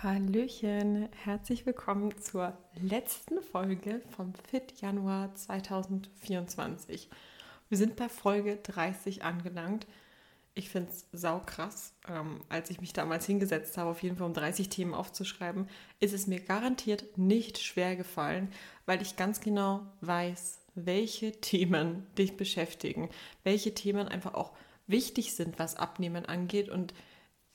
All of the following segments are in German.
Hallöchen, herzlich willkommen zur letzten Folge vom Fit Januar 2024. Wir sind bei Folge 30 angelangt. Ich finde es saukrass. Ähm, als ich mich damals hingesetzt habe, auf jeden Fall um 30 Themen aufzuschreiben, ist es mir garantiert nicht schwer gefallen, weil ich ganz genau weiß, welche Themen dich beschäftigen, welche Themen einfach auch wichtig sind, was Abnehmen angeht und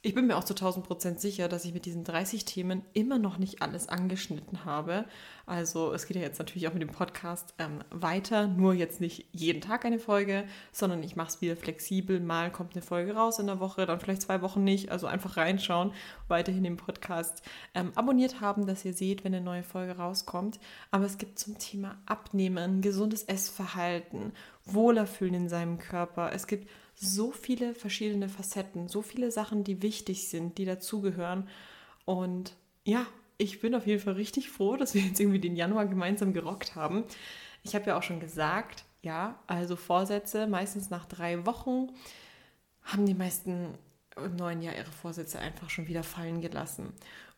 ich bin mir auch zu 1000 Prozent sicher, dass ich mit diesen 30 Themen immer noch nicht alles angeschnitten habe. Also es geht ja jetzt natürlich auch mit dem Podcast ähm, weiter, nur jetzt nicht jeden Tag eine Folge, sondern ich mache es wieder flexibel. Mal kommt eine Folge raus in der Woche, dann vielleicht zwei Wochen nicht. Also einfach reinschauen, weiterhin den Podcast ähm, abonniert haben, dass ihr seht, wenn eine neue Folge rauskommt. Aber es gibt zum Thema Abnehmen, gesundes Essverhalten, Wohlerfühlen in seinem Körper. Es gibt so viele verschiedene Facetten, so viele Sachen, die wichtig sind, die dazugehören. Und ja, ich bin auf jeden Fall richtig froh, dass wir jetzt irgendwie den Januar gemeinsam gerockt haben. Ich habe ja auch schon gesagt, ja, also Vorsätze meistens nach drei Wochen haben die meisten im neuen Jahr ihre Vorsätze einfach schon wieder fallen gelassen.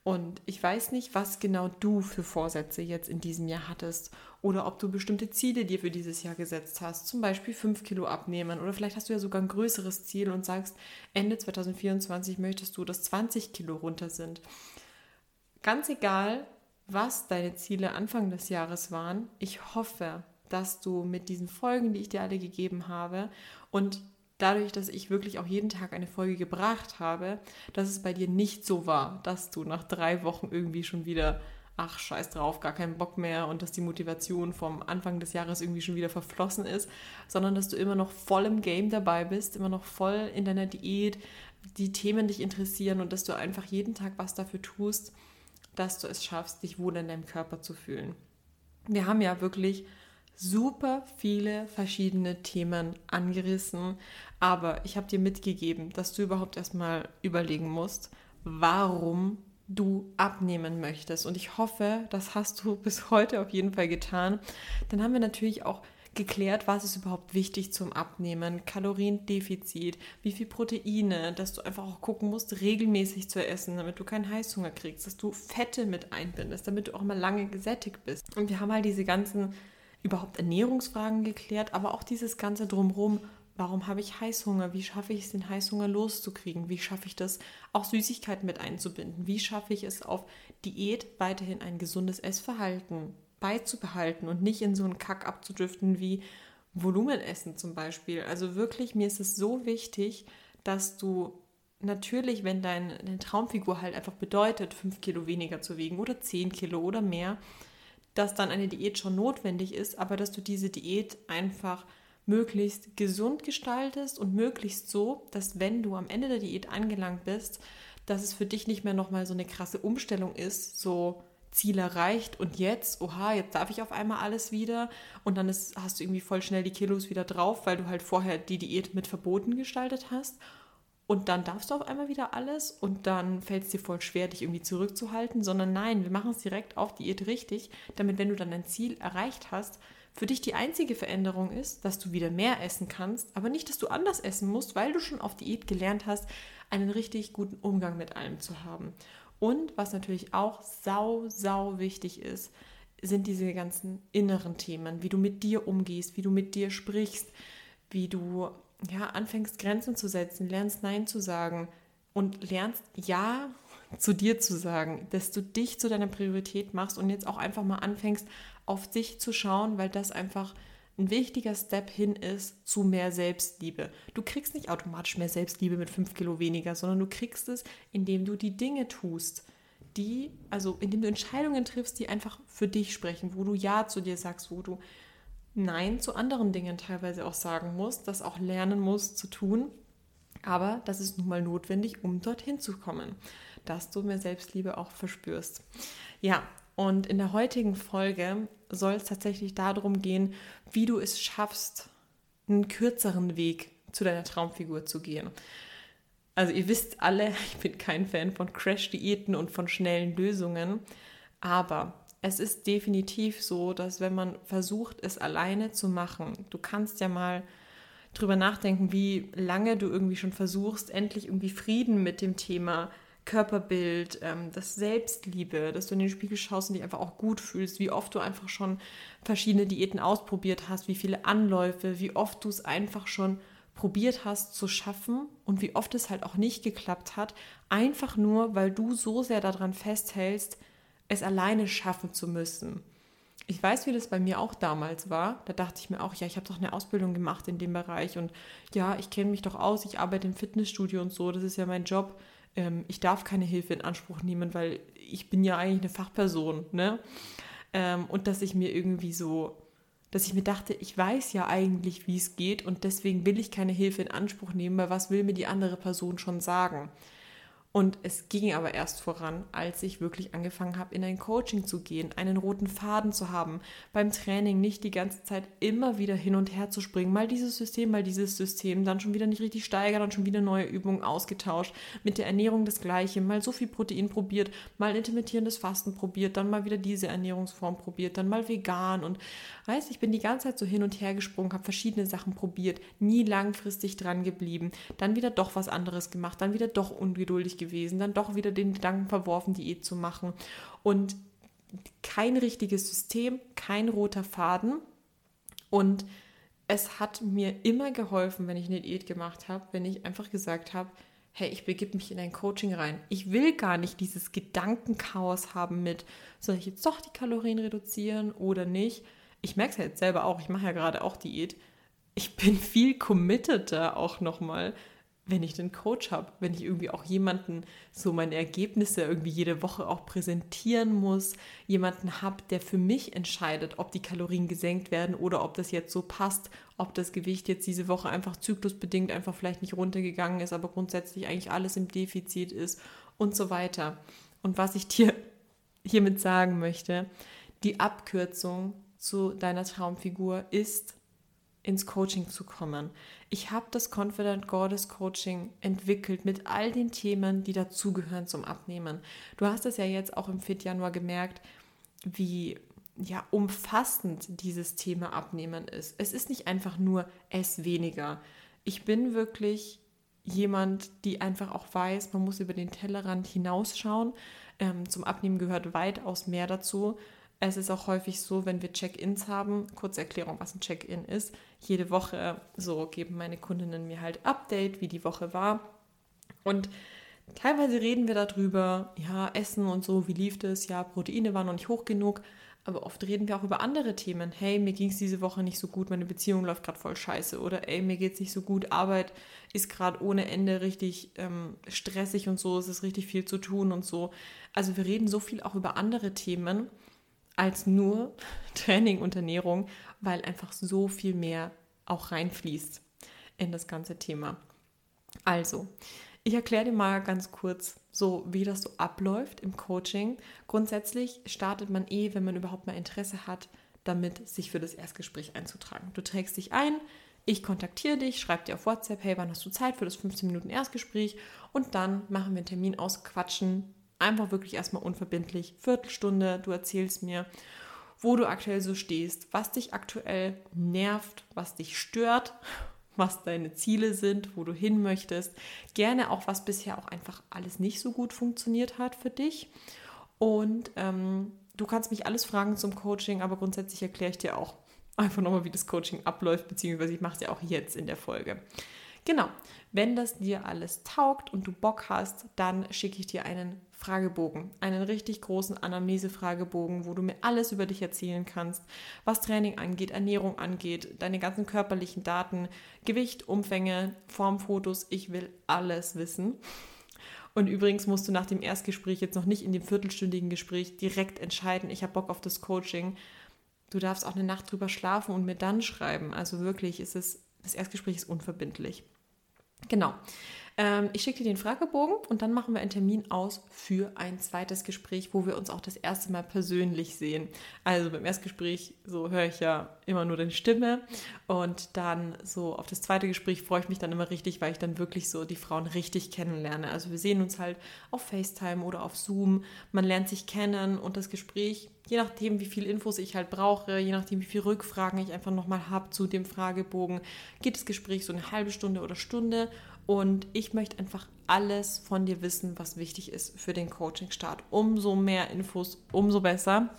Und ich weiß nicht, was genau du für Vorsätze jetzt in diesem Jahr hattest oder ob du bestimmte Ziele dir für dieses Jahr gesetzt hast, zum Beispiel 5 Kilo abnehmen oder vielleicht hast du ja sogar ein größeres Ziel und sagst, Ende 2024 möchtest du, dass 20 Kilo runter sind. Ganz egal, was deine Ziele Anfang des Jahres waren, ich hoffe, dass du mit diesen Folgen, die ich dir alle gegeben habe und dadurch, dass ich wirklich auch jeden Tag eine Folge gebracht habe, dass es bei dir nicht so war, dass du nach drei Wochen irgendwie schon wieder, ach scheiß drauf, gar keinen Bock mehr und dass die Motivation vom Anfang des Jahres irgendwie schon wieder verflossen ist, sondern dass du immer noch voll im Game dabei bist, immer noch voll in deiner Diät, die Themen dich interessieren und dass du einfach jeden Tag was dafür tust, dass du es schaffst, dich wohl in deinem Körper zu fühlen. Wir haben ja wirklich super viele verschiedene Themen angerissen, aber ich habe dir mitgegeben, dass du überhaupt erstmal überlegen musst, warum du abnehmen möchtest. Und ich hoffe, das hast du bis heute auf jeden Fall getan. Dann haben wir natürlich auch geklärt, was ist überhaupt wichtig zum Abnehmen, Kaloriendefizit, wie viel Proteine, dass du einfach auch gucken musst, regelmäßig zu essen, damit du keinen Heißhunger kriegst, dass du Fette mit einbindest, damit du auch mal lange gesättigt bist. Und wir haben halt diese ganzen überhaupt Ernährungsfragen geklärt, aber auch dieses ganze drumherum. Warum habe ich Heißhunger? Wie schaffe ich es, den Heißhunger loszukriegen? Wie schaffe ich das, auch Süßigkeiten mit einzubinden? Wie schaffe ich es, auf Diät weiterhin ein gesundes Essverhalten beizubehalten und nicht in so einen Kack abzudriften wie Volumenessen zum Beispiel? Also wirklich, mir ist es so wichtig, dass du natürlich, wenn deine Traumfigur halt einfach bedeutet, fünf Kilo weniger zu wiegen oder zehn Kilo oder mehr, dass dann eine Diät schon notwendig ist, aber dass du diese Diät einfach möglichst gesund gestaltest und möglichst so, dass wenn du am Ende der Diät angelangt bist, dass es für dich nicht mehr nochmal so eine krasse Umstellung ist, so Ziel erreicht und jetzt, oha, jetzt darf ich auf einmal alles wieder und dann ist, hast du irgendwie voll schnell die Kilos wieder drauf, weil du halt vorher die Diät mit verboten gestaltet hast und dann darfst du auf einmal wieder alles und dann fällt es dir voll schwer, dich irgendwie zurückzuhalten, sondern nein, wir machen es direkt auf Diät richtig, damit wenn du dann dein Ziel erreicht hast, für dich die einzige Veränderung ist, dass du wieder mehr essen kannst, aber nicht, dass du anders essen musst, weil du schon auf Diät gelernt hast, einen richtig guten Umgang mit allem zu haben. Und was natürlich auch sau, sau wichtig ist, sind diese ganzen inneren Themen, wie du mit dir umgehst, wie du mit dir sprichst, wie du ja, anfängst, Grenzen zu setzen, lernst Nein zu sagen und lernst Ja zu dir zu sagen, dass du dich zu deiner Priorität machst und jetzt auch einfach mal anfängst, auf dich zu schauen, weil das einfach ein wichtiger Step hin ist zu mehr Selbstliebe. Du kriegst nicht automatisch mehr Selbstliebe mit fünf Kilo weniger, sondern du kriegst es, indem du die Dinge tust, die, also indem du Entscheidungen triffst, die einfach für dich sprechen, wo du Ja zu dir sagst, wo du Nein zu anderen Dingen teilweise auch sagen musst, das auch lernen musst zu tun. Aber das ist nun mal notwendig, um dorthin zu kommen, dass du mehr Selbstliebe auch verspürst. Ja, und in der heutigen Folge soll es tatsächlich darum gehen, wie du es schaffst, einen kürzeren Weg zu deiner Traumfigur zu gehen. Also ihr wisst alle, ich bin kein Fan von Crash-Diäten und von schnellen Lösungen, aber es ist definitiv so, dass wenn man versucht, es alleine zu machen, du kannst ja mal drüber nachdenken, wie lange du irgendwie schon versuchst, endlich irgendwie Frieden mit dem Thema Körperbild, ähm, das Selbstliebe, dass du in den Spiegel schaust und dich einfach auch gut fühlst, wie oft du einfach schon verschiedene Diäten ausprobiert hast, wie viele Anläufe, wie oft du es einfach schon probiert hast zu schaffen und wie oft es halt auch nicht geklappt hat, einfach nur, weil du so sehr daran festhältst, es alleine schaffen zu müssen. Ich weiß, wie das bei mir auch damals war. Da dachte ich mir auch, ja, ich habe doch eine Ausbildung gemacht in dem Bereich und ja, ich kenne mich doch aus, ich arbeite im Fitnessstudio und so, das ist ja mein Job. Ähm, ich darf keine Hilfe in Anspruch nehmen, weil ich bin ja eigentlich eine Fachperson, ne? Ähm, und dass ich mir irgendwie so dass ich mir dachte, ich weiß ja eigentlich, wie es geht und deswegen will ich keine Hilfe in Anspruch nehmen, weil was will mir die andere Person schon sagen? Und es ging aber erst voran, als ich wirklich angefangen habe, in ein Coaching zu gehen, einen roten Faden zu haben, beim Training nicht die ganze Zeit immer wieder hin und her zu springen, mal dieses System, mal dieses System, dann schon wieder nicht richtig steigern, dann schon wieder neue Übungen ausgetauscht, mit der Ernährung das gleiche, mal so viel Protein probiert, mal intermittierendes Fasten probiert, dann mal wieder diese Ernährungsform probiert, dann mal vegan und weißt, ich bin die ganze Zeit so hin und her gesprungen, habe verschiedene Sachen probiert, nie langfristig dran geblieben, dann wieder doch was anderes gemacht, dann wieder doch ungeduldig gewesen gewesen, dann doch wieder den Gedanken verworfen, Diät zu machen. Und kein richtiges System, kein roter Faden. Und es hat mir immer geholfen, wenn ich eine Diät gemacht habe, wenn ich einfach gesagt habe, hey, ich begebe mich in ein Coaching rein. Ich will gar nicht dieses Gedankenchaos haben mit, soll ich jetzt doch die Kalorien reduzieren oder nicht? Ich merke es ja jetzt selber auch, ich mache ja gerade auch Diät. Ich bin viel committeter auch nochmal, wenn ich den Coach habe, wenn ich irgendwie auch jemanden so meine Ergebnisse irgendwie jede Woche auch präsentieren muss, jemanden habe, der für mich entscheidet, ob die Kalorien gesenkt werden oder ob das jetzt so passt, ob das Gewicht jetzt diese Woche einfach zyklusbedingt einfach vielleicht nicht runtergegangen ist, aber grundsätzlich eigentlich alles im Defizit ist und so weiter. Und was ich dir hiermit sagen möchte, die Abkürzung zu deiner Traumfigur ist ins Coaching zu kommen. Ich habe das Confident Goddess Coaching entwickelt mit all den Themen, die dazugehören zum Abnehmen. Du hast es ja jetzt auch im Fit Januar gemerkt, wie ja umfassend dieses Thema Abnehmen ist. Es ist nicht einfach nur es weniger. Ich bin wirklich jemand, die einfach auch weiß, man muss über den Tellerrand hinausschauen. Ähm, zum Abnehmen gehört weitaus mehr dazu. Es ist auch häufig so, wenn wir Check-ins haben, kurze Erklärung, was ein Check-in ist. Jede Woche so geben meine Kundinnen mir halt Update, wie die Woche war. Und teilweise reden wir darüber, ja, Essen und so, wie lief das? Ja, Proteine waren noch nicht hoch genug. Aber oft reden wir auch über andere Themen. Hey, mir ging es diese Woche nicht so gut, meine Beziehung läuft gerade voll scheiße. Oder ey, mir geht es nicht so gut, Arbeit ist gerade ohne Ende richtig ähm, stressig und so, es ist richtig viel zu tun und so. Also wir reden so viel auch über andere Themen als nur Training und Ernährung, weil einfach so viel mehr auch reinfließt in das ganze Thema. Also, ich erkläre dir mal ganz kurz so, wie das so abläuft im Coaching. Grundsätzlich startet man eh, wenn man überhaupt mal Interesse hat, damit sich für das Erstgespräch einzutragen. Du trägst dich ein, ich kontaktiere dich, schreibe dir auf WhatsApp, hey, wann hast du Zeit für das 15 Minuten Erstgespräch? Und dann machen wir einen Termin aus, quatschen Einfach wirklich erstmal unverbindlich. Viertelstunde, du erzählst mir, wo du aktuell so stehst, was dich aktuell nervt, was dich stört, was deine Ziele sind, wo du hin möchtest. Gerne auch, was bisher auch einfach alles nicht so gut funktioniert hat für dich. Und ähm, du kannst mich alles fragen zum Coaching, aber grundsätzlich erkläre ich dir auch einfach nochmal, wie das Coaching abläuft, beziehungsweise ich mache es ja auch jetzt in der Folge. Genau, wenn das dir alles taugt und du Bock hast, dann schicke ich dir einen Fragebogen, einen richtig großen Anamnese-Fragebogen, wo du mir alles über dich erzählen kannst, was Training angeht, Ernährung angeht, deine ganzen körperlichen Daten, Gewicht, Umfänge, Formfotos. Ich will alles wissen. Und übrigens musst du nach dem Erstgespräch jetzt noch nicht in dem viertelstündigen Gespräch direkt entscheiden, ich habe Bock auf das Coaching. Du darfst auch eine Nacht drüber schlafen und mir dann schreiben. Also wirklich ist es, das Erstgespräch ist unverbindlich. Genau. Ähm, ich schicke dir den Fragebogen und dann machen wir einen Termin aus für ein zweites Gespräch, wo wir uns auch das erste Mal persönlich sehen. Also beim Erstgespräch, so höre ich ja immer nur deine Stimme und dann so auf das zweite Gespräch freue ich mich dann immer richtig, weil ich dann wirklich so die Frauen richtig kennenlerne. Also wir sehen uns halt auf FaceTime oder auf Zoom, man lernt sich kennen und das Gespräch je nachdem, wie viel Infos ich halt brauche, je nachdem, wie viele Rückfragen ich einfach nochmal habe zu dem Fragebogen, geht das Gespräch so eine halbe Stunde oder Stunde Und ich möchte einfach alles von dir wissen, was wichtig ist für den Coaching-Start. Umso mehr Infos, umso besser.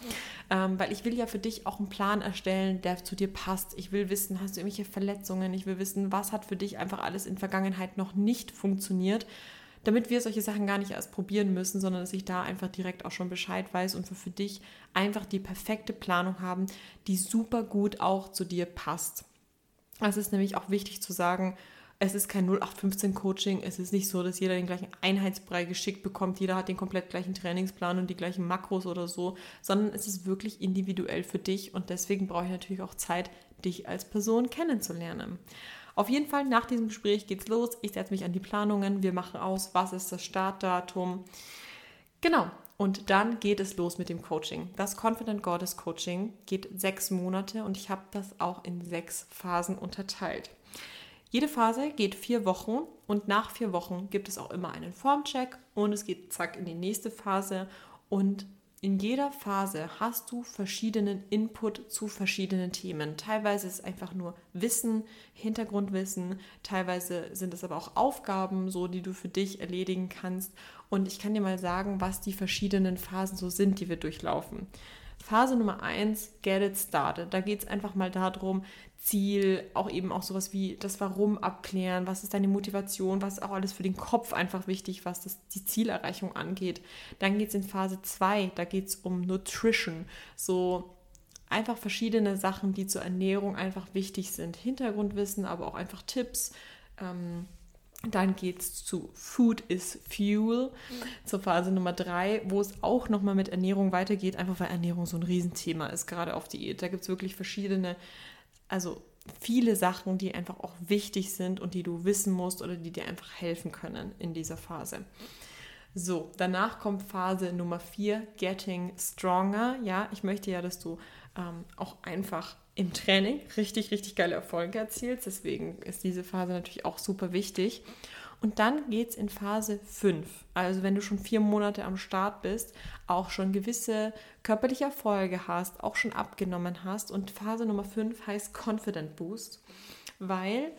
Ähm, weil ich will ja für dich auch einen Plan erstellen, der zu dir passt. Ich will wissen, hast du irgendwelche Verletzungen? Ich will wissen, was hat für dich einfach alles in Vergangenheit noch nicht funktioniert damit wir solche Sachen gar nicht erst probieren müssen, sondern dass ich da einfach direkt auch schon Bescheid weiß und für, für dich einfach die perfekte Planung haben, die super gut auch zu dir passt. Es ist nämlich auch wichtig zu sagen, es ist kein 0815 Coaching. Es ist nicht so, dass jeder den gleichen Einheitsbrei geschickt bekommt. Jeder hat den komplett gleichen Trainingsplan und die gleichen Makros oder so, sondern es ist wirklich individuell für dich und deswegen brauche ich natürlich auch Zeit, dich als Person kennenzulernen. Auf jeden Fall nach diesem Gespräch geht's los. Ich setze mich an die Planungen. Wir machen aus, was ist das Startdatum. Genau. Und dann geht es los mit dem Coaching. Das Confident Goddess Coaching geht sechs Monate und ich habe das auch in sechs Phasen unterteilt. Jede Phase geht vier Wochen und nach vier Wochen gibt es auch immer einen Formcheck und es geht zack in die nächste Phase und in jeder Phase hast du verschiedenen Input zu verschiedenen Themen. Teilweise ist es einfach nur Wissen, Hintergrundwissen, teilweise sind es aber auch Aufgaben, so die du für dich erledigen kannst. Und ich kann dir mal sagen, was die verschiedenen Phasen so sind, die wir durchlaufen. Phase Nummer eins, get it started. Da geht es einfach mal darum, Ziel, auch eben auch sowas wie das Warum abklären, was ist deine Motivation, was ist auch alles für den Kopf einfach wichtig, was das, die Zielerreichung angeht. Dann geht es in Phase 2, da geht es um Nutrition, so einfach verschiedene Sachen, die zur Ernährung einfach wichtig sind. Hintergrundwissen, aber auch einfach Tipps. Ähm, dann geht es zu Food is Fuel, zur Phase Nummer 3, wo es auch nochmal mit Ernährung weitergeht, einfach weil Ernährung so ein Riesenthema ist, gerade auf Diät. Da gibt es wirklich verschiedene also viele Sachen, die einfach auch wichtig sind und die du wissen musst oder die dir einfach helfen können in dieser Phase. So, danach kommt Phase Nummer 4, Getting Stronger. Ja, ich möchte ja, dass du ähm, auch einfach im Training richtig, richtig geile Erfolge erzielst. Deswegen ist diese Phase natürlich auch super wichtig. Und dann geht es in Phase 5. Also wenn du schon vier Monate am Start bist, auch schon gewisse körperliche Erfolge hast, auch schon abgenommen hast. Und Phase Nummer 5 heißt Confident Boost, weil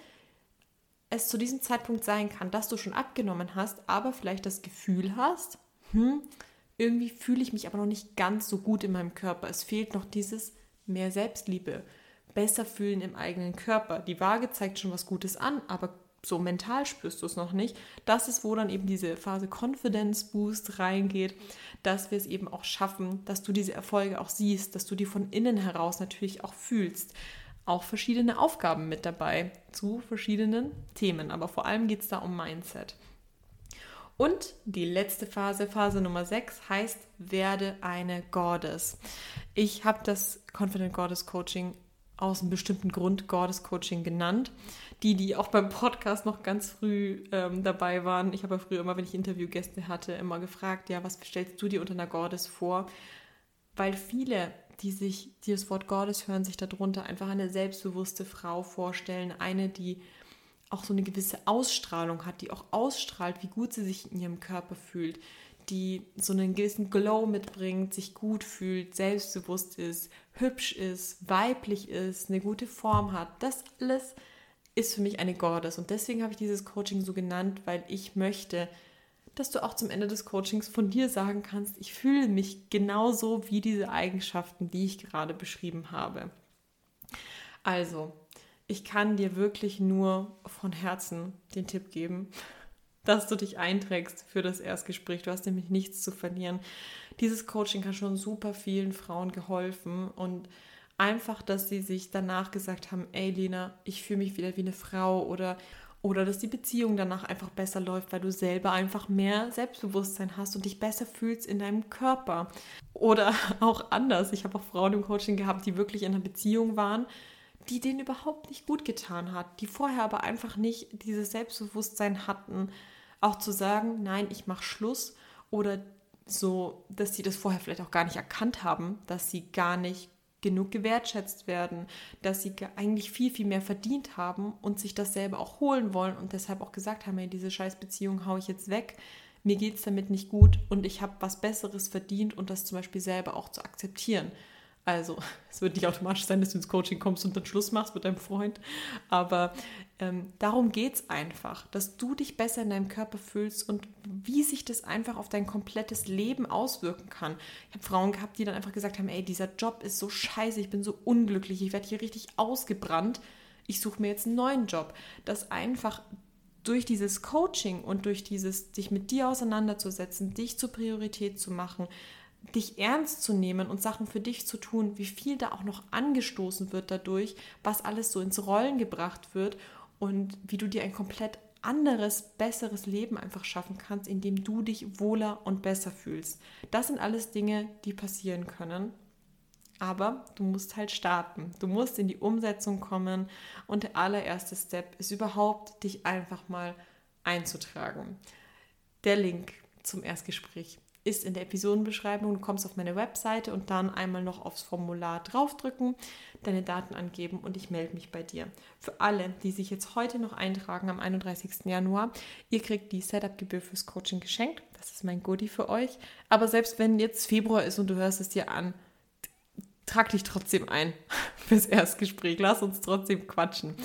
es zu diesem Zeitpunkt sein kann, dass du schon abgenommen hast, aber vielleicht das Gefühl hast, hm, irgendwie fühle ich mich aber noch nicht ganz so gut in meinem Körper. Es fehlt noch dieses mehr Selbstliebe, besser fühlen im eigenen Körper. Die Waage zeigt schon was Gutes an, aber so mental spürst du es noch nicht. Das ist, wo dann eben diese Phase Confidence Boost reingeht, dass wir es eben auch schaffen, dass du diese Erfolge auch siehst, dass du die von innen heraus natürlich auch fühlst. Auch verschiedene Aufgaben mit dabei zu verschiedenen Themen, aber vor allem geht es da um Mindset. Und die letzte Phase, Phase Nummer 6, heißt, werde eine Goddess. Ich habe das Confident Goddess Coaching aus einem bestimmten Grund Goddess Coaching genannt. Die, die auch beim Podcast noch ganz früh ähm, dabei waren, ich habe ja früher immer, wenn ich Interviewgäste hatte, immer gefragt, ja, was stellst du dir unter einer Goddess vor? Weil viele, die sich, die das Wort Goddess hören, sich darunter einfach eine selbstbewusste Frau vorstellen, eine, die auch so eine gewisse Ausstrahlung hat, die auch ausstrahlt, wie gut sie sich in ihrem Körper fühlt, die so einen gewissen Glow mitbringt, sich gut fühlt, selbstbewusst ist, hübsch ist, weiblich ist, eine gute Form hat. Das alles ist für mich eine Goddess. Und deswegen habe ich dieses Coaching so genannt, weil ich möchte, dass du auch zum Ende des Coachings von dir sagen kannst, ich fühle mich genauso wie diese Eigenschaften, die ich gerade beschrieben habe. Also, ich kann dir wirklich nur von Herzen den Tipp geben, dass du dich einträgst für das Erstgespräch. Du hast nämlich nichts zu verlieren. Dieses Coaching hat schon super vielen Frauen geholfen und einfach, dass sie sich danach gesagt haben, ey Lena, ich fühle mich wieder wie eine Frau oder oder dass die Beziehung danach einfach besser läuft, weil du selber einfach mehr Selbstbewusstsein hast und dich besser fühlst in deinem Körper. Oder auch anders. Ich habe auch Frauen im Coaching gehabt, die wirklich in einer Beziehung waren, die denen überhaupt nicht gut getan hat, die vorher aber einfach nicht dieses Selbstbewusstsein hatten, auch zu sagen, nein, ich mache Schluss oder so, dass sie das vorher vielleicht auch gar nicht erkannt haben, dass sie gar nicht genug gewertschätzt werden, dass sie eigentlich viel, viel mehr verdient haben und sich das selber auch holen wollen und deshalb auch gesagt haben, hey, diese Scheißbeziehung haue ich jetzt weg, mir geht es damit nicht gut und ich habe was Besseres verdient und das zum Beispiel selber auch zu akzeptieren. Also es wird nicht automatisch sein, dass du ins Coaching kommst und dann Schluss machst mit deinem Freund. Aber ähm, darum geht es einfach, dass du dich besser in deinem Körper fühlst und wie sich das einfach auf dein komplettes Leben auswirken kann. Ich habe Frauen gehabt, die dann einfach gesagt haben, ey, dieser Job ist so scheiße, ich bin so unglücklich, ich werde hier richtig ausgebrannt. Ich suche mir jetzt einen neuen Job. Dass einfach durch dieses Coaching und durch dieses, dich mit dir auseinanderzusetzen, dich zur Priorität zu machen, dich ernst zu nehmen und Sachen für dich zu tun, wie viel da auch noch angestoßen wird dadurch, was alles so ins Rollen gebracht wird und wie du dir ein komplett anderes, besseres Leben einfach schaffen kannst, indem du dich wohler und besser fühlst. Das sind alles Dinge, die passieren können. Aber du musst halt starten. Du musst in die Umsetzung kommen. Und der allererste Step ist überhaupt, dich einfach mal einzutragen. Der Link zum Erstgespräch ist in der Episodenbeschreibung. Du kommst auf meine Webseite und dann einmal noch aufs Formular draufdrücken, deine Daten angeben und ich melde mich bei dir. Für alle, die sich jetzt heute noch eintragen am 31. Januar, ihr kriegt die Setup-Gebühr fürs Coaching geschenkt. Das ist mein Goodie für euch. Aber selbst wenn jetzt Februar ist und du hörst es dir an, trag dich trotzdem ein fürs Erstgespräch. Lass uns trotzdem quatschen.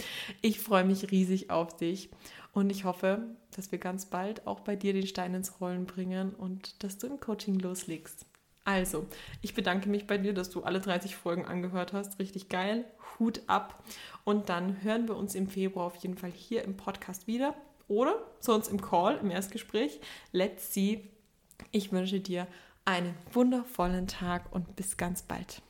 Ich freue mich riesig auf dich und ich hoffe, dass wir ganz bald auch bei dir den Stein ins Rollen bringen und dass du im Coaching loslegst. Also, ich bedanke mich bei dir, dass du alle 30 Folgen angehört hast. Richtig geil. Hut ab. Und dann hören wir uns im Februar auf jeden Fall hier im Podcast wieder oder sonst im Call, im Erstgespräch. Let's see. Ich wünsche dir einen wundervollen Tag und bis ganz bald.